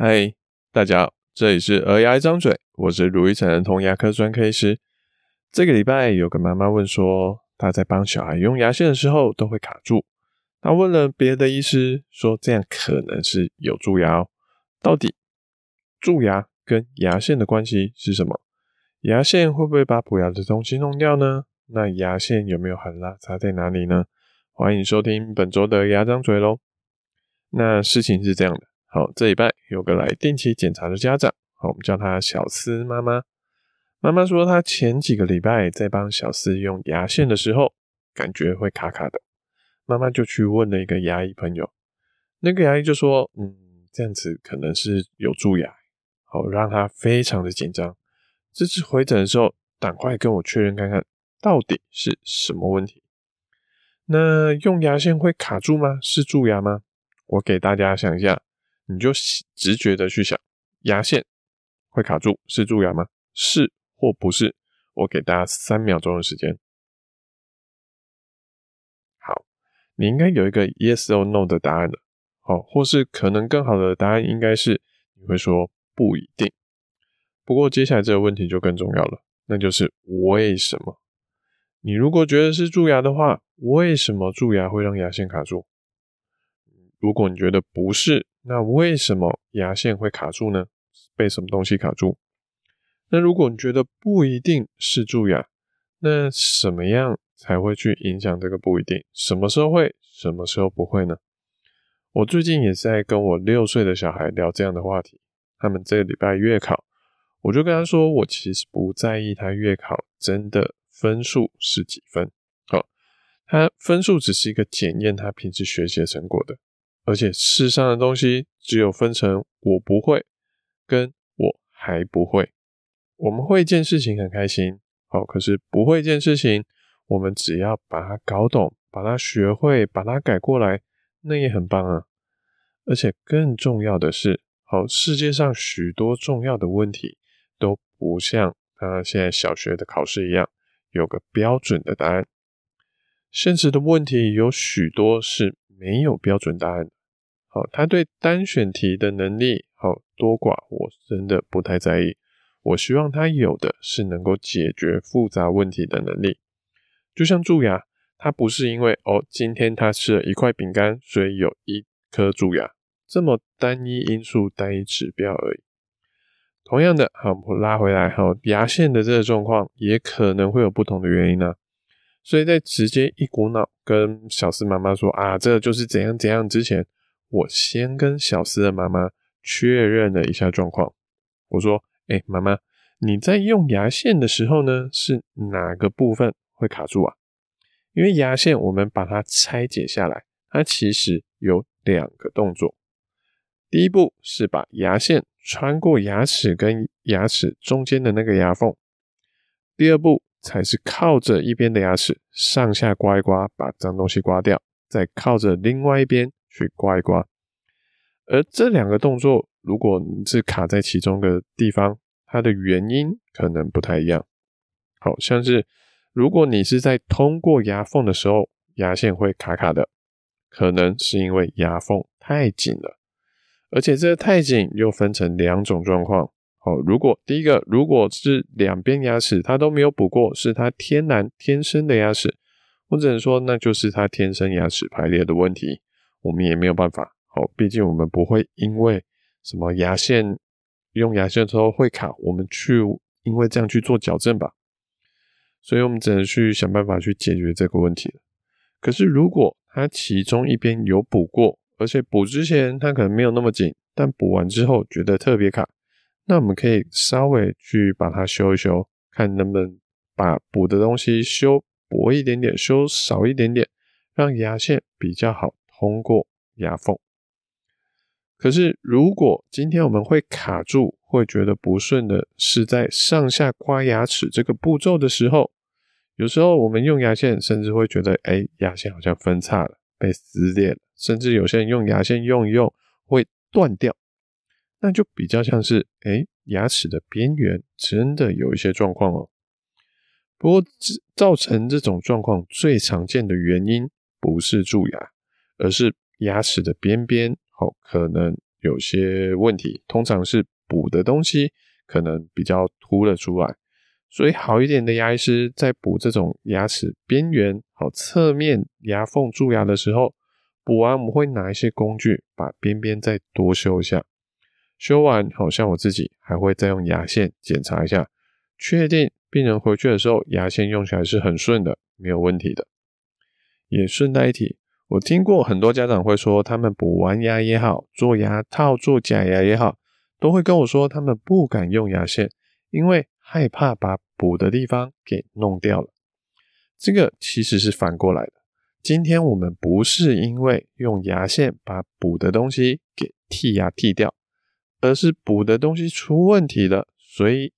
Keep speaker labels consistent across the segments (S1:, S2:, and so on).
S1: 嗨，大家好，这里是儿牙一张嘴，我是如意成儿童牙科专科医师。这个礼拜有个妈妈问说，她在帮小孩用牙线的时候都会卡住。她问了别的医师，说这样可能是有蛀牙哦。到底蛀牙跟牙线的关系是什么？牙线会不会把补牙的东西弄掉呢？那牙线有没有含蜡差在哪里呢？欢迎收听本周的牙张嘴喽。那事情是这样的。好，这礼拜有个来定期检查的家长，好，我们叫她小思妈妈。妈妈说，她前几个礼拜在帮小思用牙线的时候，感觉会卡卡的。妈妈就去问了一个牙医朋友，那个牙医就说，嗯，这样子可能是有蛀牙，好，让她非常的紧张。这次回诊的时候，赶快跟我确认看看，到底是什么问题。那用牙线会卡住吗？是蛀牙吗？我给大家想一下。你就直觉的去想，牙线会卡住是蛀牙吗？是或不是？我给大家三秒钟的时间。好，你应该有一个 yes or no 的答案了。好，或是可能更好的答案应该是你会说不一定。不过接下来这个问题就更重要了，那就是为什么？你如果觉得是蛀牙的话，为什么蛀牙会让牙线卡住？如果你觉得不是，那为什么牙线会卡住呢？被什么东西卡住？那如果你觉得不一定是蛀牙，那什么样才会去影响这个不一定？什么时候会，什么时候不会呢？我最近也在跟我六岁的小孩聊这样的话题。他们这个礼拜月考，我就跟他说，我其实不在意他月考真的分数是几分，好，他分数只是一个检验他平时学习的成果的。而且世上的东西只有分成我不会跟我还不会。我们会一件事情很开心，好，可是不会一件事情，我们只要把它搞懂，把它学会，把它改过来，那也很棒啊。而且更重要的是，好，世界上许多重要的问题都不像他现在小学的考试一样有个标准的答案，现实的问题有许多是没有标准答案。好，他对单选题的能力，好多寡，我真的不太在意。我希望他有的是能够解决复杂问题的能力。就像蛀牙，他不是因为哦，今天他吃了一块饼干，所以有一颗蛀牙，这么单一因素、单一指标而已。同样的，好，我拉回来，好，牙线的这个状况也可能会有不同的原因呢、所以在直接一股脑跟小思妈妈说啊，这就是怎样怎样之前。我先跟小思的妈妈确认了一下状况。我说：“哎，妈妈，你在用牙线的时候呢，是哪个部分会卡住啊？因为牙线我们把它拆解下来，它其实有两个动作。第一步是把牙线穿过牙齿跟牙齿中间的那个牙缝，第二步才是靠着一边的牙齿上下刮一刮，把脏东西刮掉，再靠着另外一边。”去刮一刮，而这两个动作，如果你是卡在其中的地方，它的原因可能不太一样。好像是如果你是在通过牙缝的时候，牙线会卡卡的，可能是因为牙缝太紧了，而且这个太紧又分成两种状况。好，如果第一个，如果是两边牙齿它都没有补过，是它天然天生的牙齿，我只能说那就是它天生牙齿排列的问题。我们也没有办法，好，毕竟我们不会因为什么牙线用牙线的时候会卡，我们去因为这样去做矫正吧，所以我们只能去想办法去解决这个问题了。可是如果它其中一边有补过，而且补之前它可能没有那么紧，但补完之后觉得特别卡，那我们可以稍微去把它修一修，看能不能把补的东西修薄一点点，修少一点点，让牙线比较好。通过牙缝，可是如果今天我们会卡住，会觉得不顺的是在上下刮牙齿这个步骤的时候，有时候我们用牙线，甚至会觉得，哎、牙线好像分叉了，被撕裂了，甚至有些人用牙线用一用会断掉，那就比较像是，哎、牙齿的边缘真的有一些状况哦。不过，造成这种状况最常见的原因不是蛀牙。而是牙齿的边边，好，可能有些问题，通常是补的东西可能比较凸了出来。所以好一点的牙医师在补这种牙齿边缘、好侧面牙缝蛀牙的时候，补完我们会拿一些工具把边边再多修一下。修完，好像我自己还会再用牙线检查一下，确定病人回去的时候牙线用起来是很顺的，没有问题的。也顺带一提，我听过很多家长会说，他们补完牙也好，做牙套、做假牙也好，都会跟我说他们不敢用牙线，因为害怕把补的地方给弄掉了，这个其实是反过来的。今天我们不是因为用牙线把补的东西给剔牙剔掉，而是补的东西出问题了，所以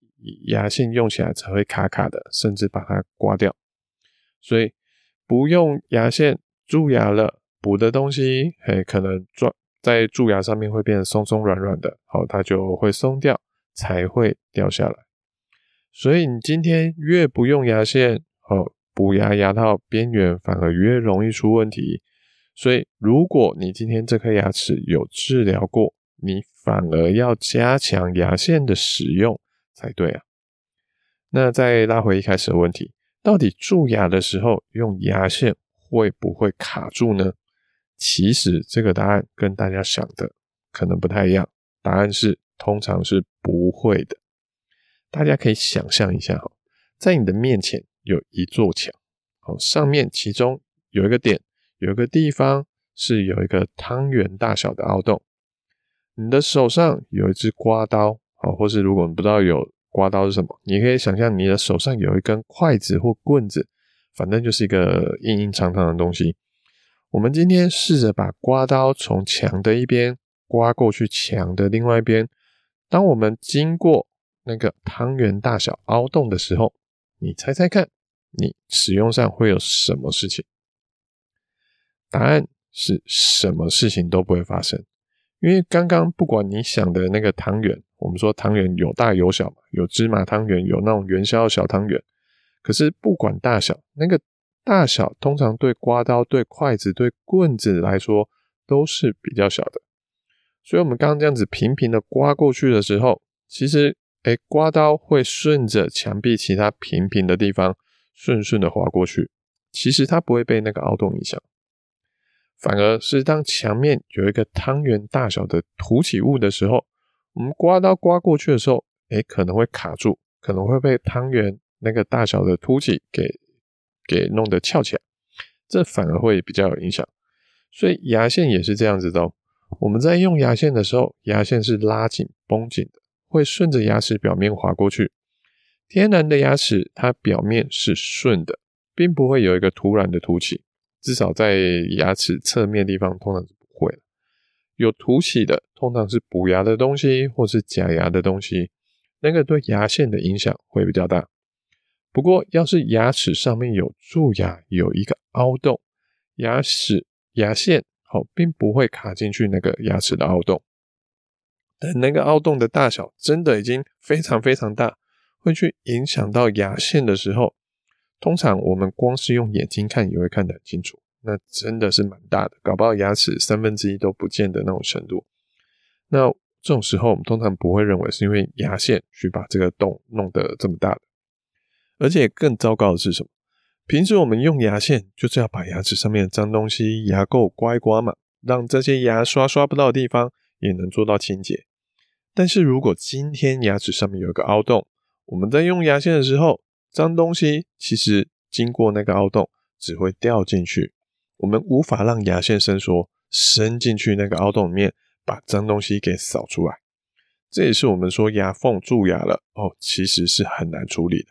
S1: 牙线用起来才会卡卡的，甚至把它刮掉。所以不用牙线蛀牙了，补的东西，嘿，可能撞在蛀牙上面会变得松松软软的，好，它就会松掉，才会掉下来。所以你今天越不用牙线，哦，补牙牙套边缘反而越容易出问题。所以如果你今天这颗牙齿有治疗过，你反而要加强牙线的使用才对啊。那再拉回一开始的问题，到底蛀牙的时候用牙线会不会卡住呢？其实这个答案跟大家想的可能不太一样，答案是通常是不会的。大家可以想象一下哈，在你的面前有一座墙，好，上面其中有一个点，有一个地方是有一个汤圆大小的凹洞。你的手上有一只刮刀，好，或是如果你不知道有刮刀是什么，你可以想象你的手上有一根筷子或棍子，反正就是一个硬硬长长的东西。我们今天试着把刮刀从墙的一边刮过去墙的另外一边，当我们经过。那个汤圆大小凹洞的时候，你猜猜看，你使用上会有什么事情？答案是什么事情都不会发生，因为刚刚不管你想的那个汤圆，我们说汤圆有大有小嘛，有芝麻汤圆，有那种元宵小汤圆。可是不管大小，那个大小通常对刮刀、对筷子、对棍子来说都是比较小的。所以，我们刚刚这样子平平的刮过去的时候，其实。哎，刮刀会顺着墙壁其他平平的地方顺顺的划过去，其实它不会被那个凹洞影响，反而是当墙面有一个汤圆大小的凸起物的时候，我们刮刀刮过去的时候，哎，可能会卡住，可能会被汤圆那个大小的凸起给给弄得翘起来，这反而会比较有影响。所以牙线也是这样子的哦，我们在用牙线的时候，牙线是拉紧绷紧的。会顺着牙齿表面滑过去。天然的牙齿，它表面是顺的，并不会有一个突然的凸起，至少在牙齿侧面地方通常是不会。有凸起的，通常是补牙的东西或是假牙的东西，那个对牙线的影响会比较大。不过，要是牙齿上面有蛀牙，有一个凹洞，牙齿牙线好，并不会卡进去那个牙齿的凹洞。等那个凹洞的大小真的已经非常非常大，会去影响到牙线的时候，通常我们光是用眼睛看也会看得很清楚，那真的是蛮大的，搞不好牙齿三分之一都不见的那种程度。那这种时候，我们通常不会认为是因为牙线去把这个洞弄得这么大的，而且更糟糕的是什么？平时我们用牙线就是要把牙齿上面的脏东西、牙垢刮一刮嘛，让这些牙刷刷不到的地方也能做到清洁。但是如果今天牙齿上面有一个凹洞，我们在用牙线的时候，脏东西其实经过那个凹洞只会掉进去，我们无法让牙线伸缩伸进去那个凹洞里面，把脏东西给扫出来。这也是我们说牙缝蛀牙了哦，其实是很难处理的，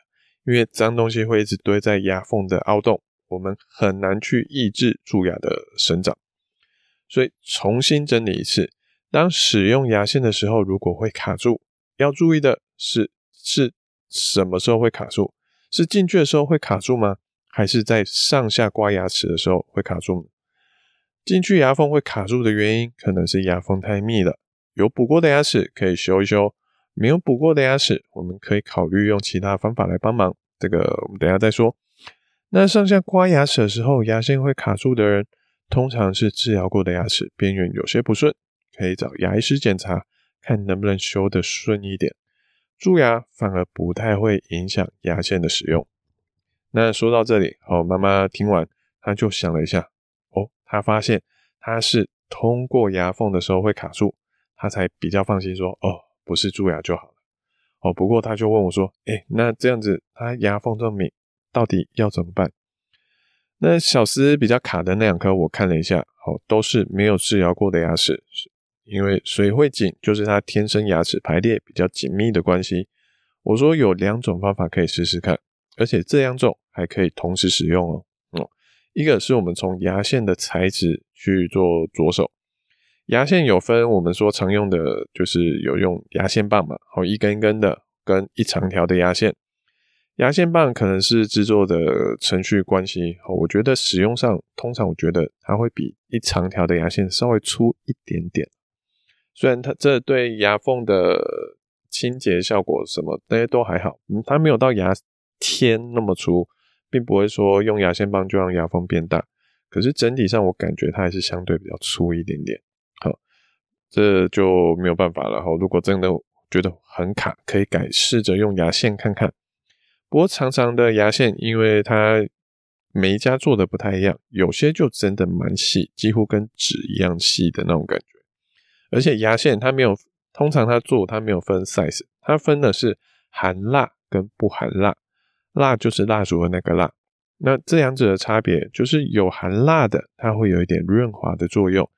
S1: 因为脏东西会一直堆在牙缝的凹洞，我们很难去抑制蛀牙的生长。所以重新整理一次。当使用牙线的时候，如果会卡住，要注意的是，是什么时候会卡住？是进去的时候会卡住吗？还是在上下刮牙齿的时候会卡住？进去牙缝会卡住的原因，可能是牙缝太密了。有补过的牙齿可以修一修，没有补过的牙齿，我们可以考虑用其他方法来帮忙。这个我们等下再说。那上下刮牙齿的时候，牙线会卡住的人，通常是治疗过的牙齿边缘有些不顺。可以找牙医师检查，看能不能修得顺一点。蛀牙反而不太会影响牙线的使用。那说到这里，哦，妈妈听完，她就想了一下，哦，她发现她是通过牙缝的时候会卡住，她才比较放心说，哦，不是蛀牙就好了。哦，不过他就问我说，诶，那这样子，他牙缝这么敏，到底要怎么办？那小思比较卡的那两颗，我看了一下，哦，都是没有治疗过的牙齿。因为水会紧，就是他天生牙齿排列比较紧密的关系。我说有两种方法可以试试看，而且这两种还可以同时使用哦。哦，一个是我们从牙线的材质去做着手。牙线有分，我们说常用的就是有用牙线棒嘛，好，一根一根的，跟一长条的牙线。牙线棒可能是制作的程序关系，我觉得使用上，通常我觉得它会比一长条的牙线稍微粗一点点。虽然它这对牙缝的清洁效果什么那些都还好，嗯，它没有到牙签那么粗，并不会说用牙线棒就让牙缝变大。可是整体上我感觉它还是相对比较粗一点点。这就没有办法了。哈，如果真的觉得很卡，可以改试着用牙线看看。不过长长的牙线，因为它每一家做的不太一样，有些就真的蛮细，几乎跟纸一样细的那种感觉。而且牙线它没有，通常它做它没有分 size，它分的是含蜡跟不含蜡。蜡就是蜡烛的那个蜡，那这两者的差别就是有含蜡的，它会有一点润滑的作用，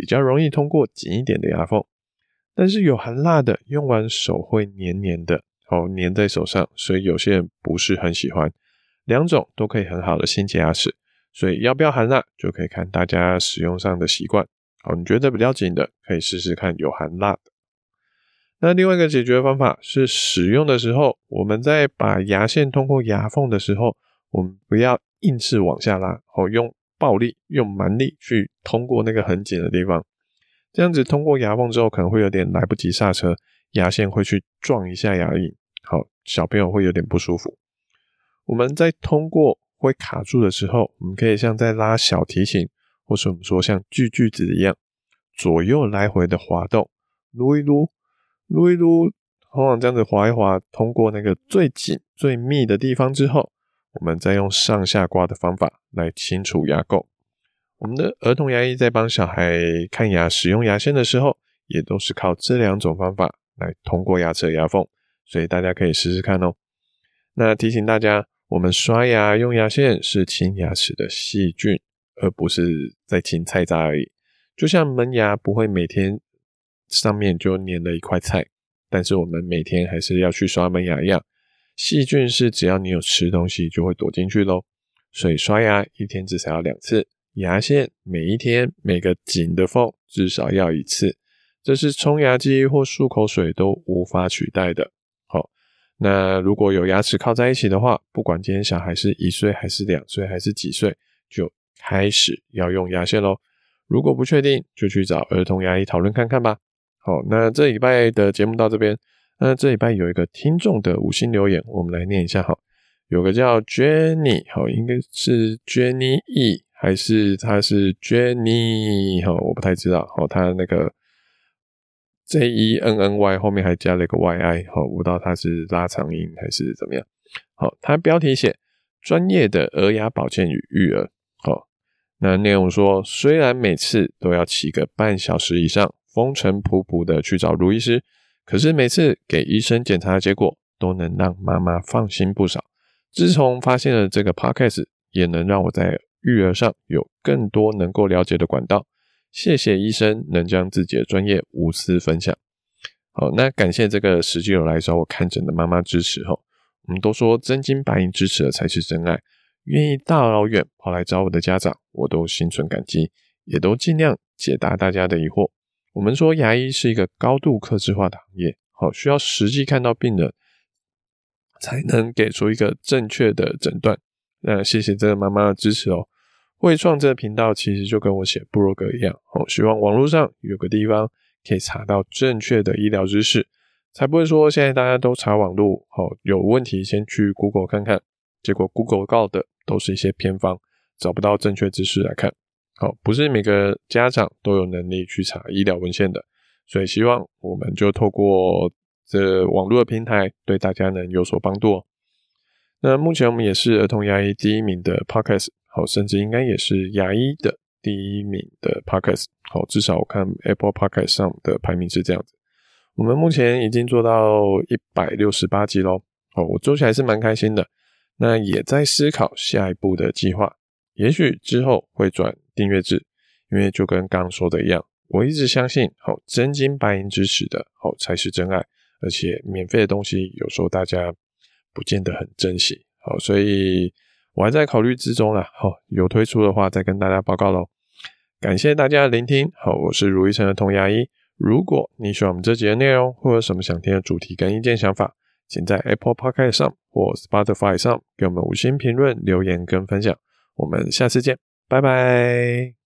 S1: 比较容易通过紧一点的牙缝。但是有含蜡的，用完手会黏黏的，哦，黏在手上，所以有些人不是很喜欢。两种都可以很好的清洁牙齿，所以要不要含蜡，就可以看大家使用上的习惯。好，你觉得比较紧的，可以试试看有含蜡的。那另外一个解决方法是，使用的时候，我们在把牙线通过牙缝的时候，我们不要硬是往下拉，哦，用暴力、用蛮力去通过那个很紧的地方。这样子通过牙缝之后，可能会有点来不及刹车，牙线会去撞一下牙龈，好，小朋友会有点不舒服。我们在通过会卡住的时候，我们可以像在拉小提琴。或是我们说像锯锯子一样，左右来回的滑动，撸一撸，撸一撸，往往这样子滑一滑，通过那个最紧最密的地方之后，我们再用上下刮的方法来清除牙垢。我们的儿童牙医在帮小孩看牙、使用牙线的时候，也都是靠这两种方法来通过牙齿的牙缝，所以大家可以试试看哦。那提醒大家，我们刷牙用牙线是清牙齿的细菌。而不是在清菜渣而已，就像门牙不会每天上面就粘了一块菜，但是我们每天还是要去刷门牙一样，细菌是只要你有吃东西就会躲进去喽。所以刷牙一天至少要两次，牙线每一天每个紧的缝至少要一次，这是冲牙机或漱口水都无法取代的。好，那如果有牙齿靠在一起的话，不管今天小孩是一岁还是两岁还是几岁，就开始要用牙线喽，如果不确定，就去找儿童牙医讨论看看吧。好，那这礼拜的节目到这边。那这礼拜有一个听众的五星留言，我们来念一下哈。有个叫 Jenny，好，应该是 Jenny E 还是他是 Jenny？好，我不太知道。好，他那个 J E N N Y 后面还加了一个 Y I，好，不知道他是拉长音还是怎么样。好，他标题写专业的儿牙保健与育儿。好。那内容说，虽然每次都要骑个半小时以上，风尘仆仆的去找卢医师，可是每次给医生检查的结果都能让妈妈放心不少。自从发现了这个 podcast，也能让我在育儿上有更多能够了解的管道。谢谢医生能将自己的专业无私分享。好，那感谢这个实际有来找我看诊的妈妈支持哦，我们都说真金白银支持的才是真爱。愿意大老远跑来找我的家长，我都心存感激，也都尽量解答大家的疑惑。我们说牙医是一个高度克制化的行业，好，需要实际看到病人，才能给出一个正确的诊断。那谢谢这个妈妈的支持哦。会创这个频道其实就跟我写部落格一样，好，希望网络上有个地方可以查到正确的医疗知识，才不会说现在大家都查网络，好，有问题先去 Google 看看，结果 Google 告的。都是一些偏方，找不到正确知识来看。好，不是每个家长都有能力去查医疗文献的，所以希望我们就透过这网络的平台，对大家能有所帮助。那目前我们也是儿童牙医第一名的 Podcast，好，甚至应该也是牙医的第一名的 Podcast，好，至少我看 Apple Podcast 上的排名是这样子。我们目前已经做到一百六十八集喽，哦，我做起来是蛮开心的。那也在思考下一步的计划，也许之后会转订阅制，因为就跟刚刚说的一样，我一直相信，好，真金白银支持的，好才是真爱，而且免费的东西有时候大家。不见得很珍惜，好，所以我还在考虑之中啦。好，有推出的话再跟大家报告喽。感谢大家的聆听，好，我是如意城的童牙医。如果你喜欢我们这集的内容，或有什么想听的主题跟意见想法，请在 Apple Podcast 上或 Spotify 上给我们五星评论、留言跟分享。我们下次见，拜拜。